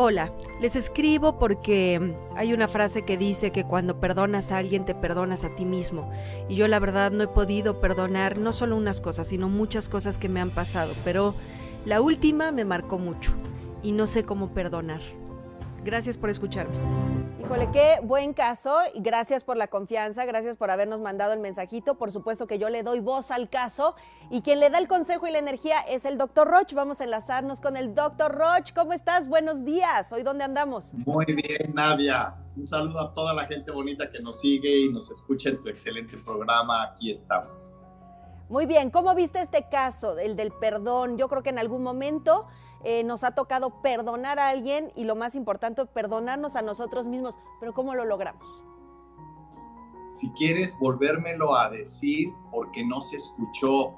Hola, les escribo porque hay una frase que dice que cuando perdonas a alguien te perdonas a ti mismo. Y yo la verdad no he podido perdonar no solo unas cosas, sino muchas cosas que me han pasado. Pero la última me marcó mucho y no sé cómo perdonar. Gracias por escucharme. Híjole, qué buen caso gracias por la confianza, gracias por habernos mandado el mensajito. Por supuesto que yo le doy voz al caso y quien le da el consejo y la energía es el doctor Roch. Vamos a enlazarnos con el doctor Roch. ¿Cómo estás? Buenos días. ¿Hoy dónde andamos? Muy bien, Nadia. Un saludo a toda la gente bonita que nos sigue y nos escucha en tu excelente programa. Aquí estamos. Muy bien, ¿cómo viste este caso, el del perdón? Yo creo que en algún momento eh, nos ha tocado perdonar a alguien y lo más importante, perdonarnos a nosotros mismos, pero ¿cómo lo logramos? Si quieres volvérmelo a decir porque no se escuchó.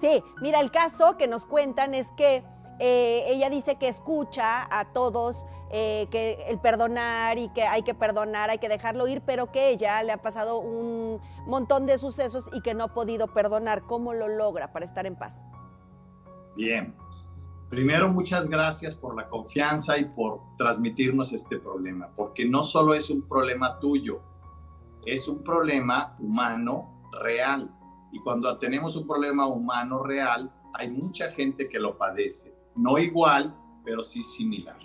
Sí, mira, el caso que nos cuentan es que eh, ella dice que escucha a todos, eh, que el perdonar y que hay que perdonar, hay que dejarlo ir, pero que ella le ha pasado un montón de sucesos y que no ha podido perdonar. ¿Cómo lo logra para estar en paz? Bien. Primero, muchas gracias por la confianza y por transmitirnos este problema, porque no solo es un problema tuyo, es un problema humano real. Y cuando tenemos un problema humano real, hay mucha gente que lo padece no igual, pero sí similar.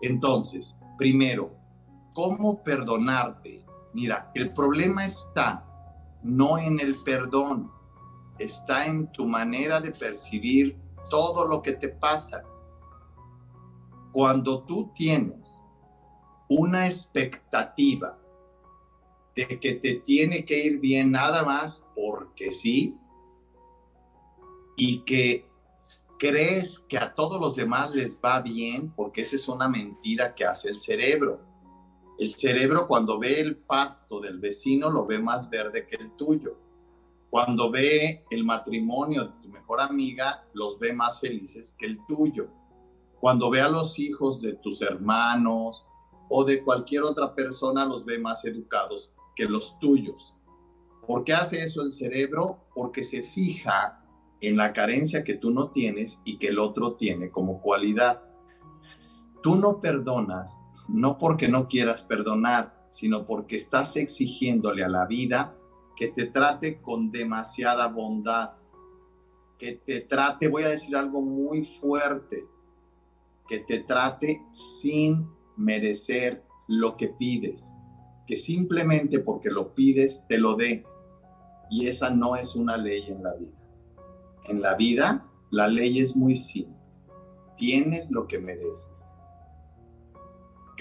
Entonces, primero, ¿cómo perdonarte? Mira, el problema está no en el perdón, está en tu manera de percibir todo lo que te pasa. Cuando tú tienes una expectativa de que te tiene que ir bien nada más porque sí, y que crees que a todos los demás les va bien porque esa es una mentira que hace el cerebro. El cerebro cuando ve el pasto del vecino lo ve más verde que el tuyo. Cuando ve el matrimonio de tu mejor amiga, los ve más felices que el tuyo. Cuando ve a los hijos de tus hermanos o de cualquier otra persona, los ve más educados que los tuyos. ¿Por qué hace eso el cerebro? Porque se fija en la carencia que tú no tienes y que el otro tiene como cualidad. Tú no perdonas no porque no quieras perdonar, sino porque estás exigiéndole a la vida que te trate con demasiada bondad, que te trate, voy a decir algo muy fuerte, que te trate sin merecer lo que pides, que simplemente porque lo pides te lo dé. Y esa no es una ley en la vida. En la vida, la ley es muy simple. Tienes lo que mereces.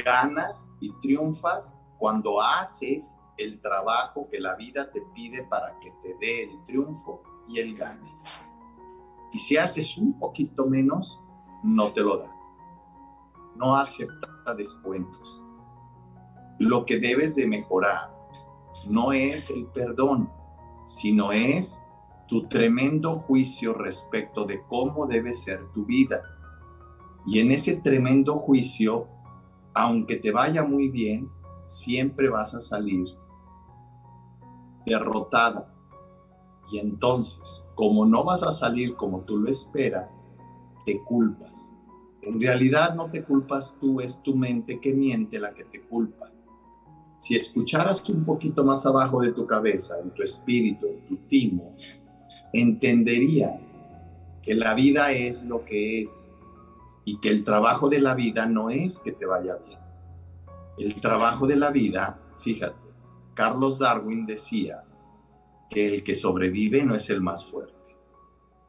Ganas y triunfas cuando haces el trabajo que la vida te pide para que te dé el triunfo y el gane. Y si haces un poquito menos, no te lo da. No acepta descuentos. Lo que debes de mejorar no es el perdón, sino es tu tremendo juicio respecto de cómo debe ser tu vida. Y en ese tremendo juicio, aunque te vaya muy bien, siempre vas a salir derrotada. Y entonces, como no vas a salir como tú lo esperas, te culpas. En realidad no te culpas tú, es tu mente que miente la que te culpa. Si escucharas un poquito más abajo de tu cabeza, en tu espíritu, en tu timo, entenderías que la vida es lo que es y que el trabajo de la vida no es que te vaya bien. El trabajo de la vida, fíjate, Carlos Darwin decía que el que sobrevive no es el más fuerte,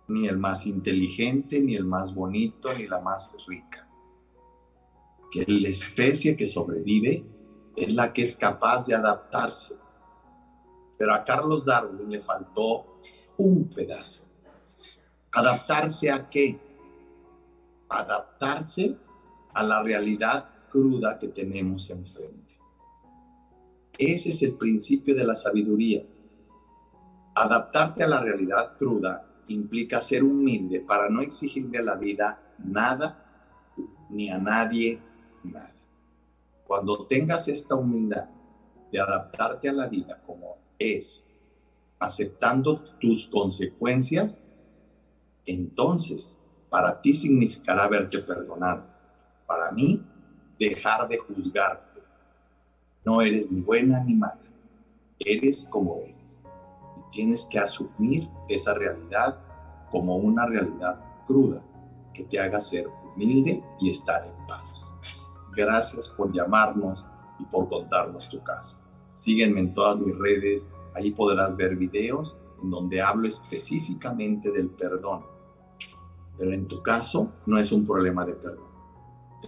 ni el más inteligente, ni el más bonito, ni la más rica. Que la especie que sobrevive es la que es capaz de adaptarse. Pero a Carlos Darwin le faltó un pedazo. ¿Adaptarse a qué? Adaptarse a la realidad cruda que tenemos enfrente. Ese es el principio de la sabiduría. Adaptarte a la realidad cruda implica ser humilde para no exigirle a la vida nada ni a nadie nada. Cuando tengas esta humildad de adaptarte a la vida como es aceptando tus consecuencias, entonces para ti significará haberte perdonado. para mí dejar de juzgarte. No eres ni buena ni mala, eres como eres. Y tienes que asumir esa realidad como una realidad cruda que te haga ser humilde y estar en paz. Gracias por llamarnos y por contarnos tu caso. Sígueme en todas mis redes, ahí podrás ver videos en donde hablo específicamente del perdón. Pero en tu caso no es un problema de perdón,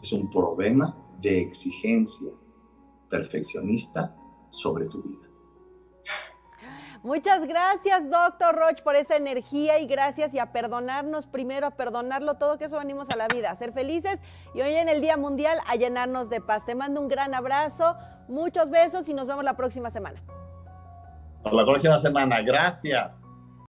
es un problema de exigencia perfeccionista sobre tu vida. Muchas gracias, doctor Roch, por esa energía y gracias y a perdonarnos primero, a perdonarlo todo, que eso venimos a la vida, a ser felices y hoy en el Día Mundial a llenarnos de paz. Te mando un gran abrazo, muchos besos y nos vemos la próxima semana. Hasta la próxima semana, gracias.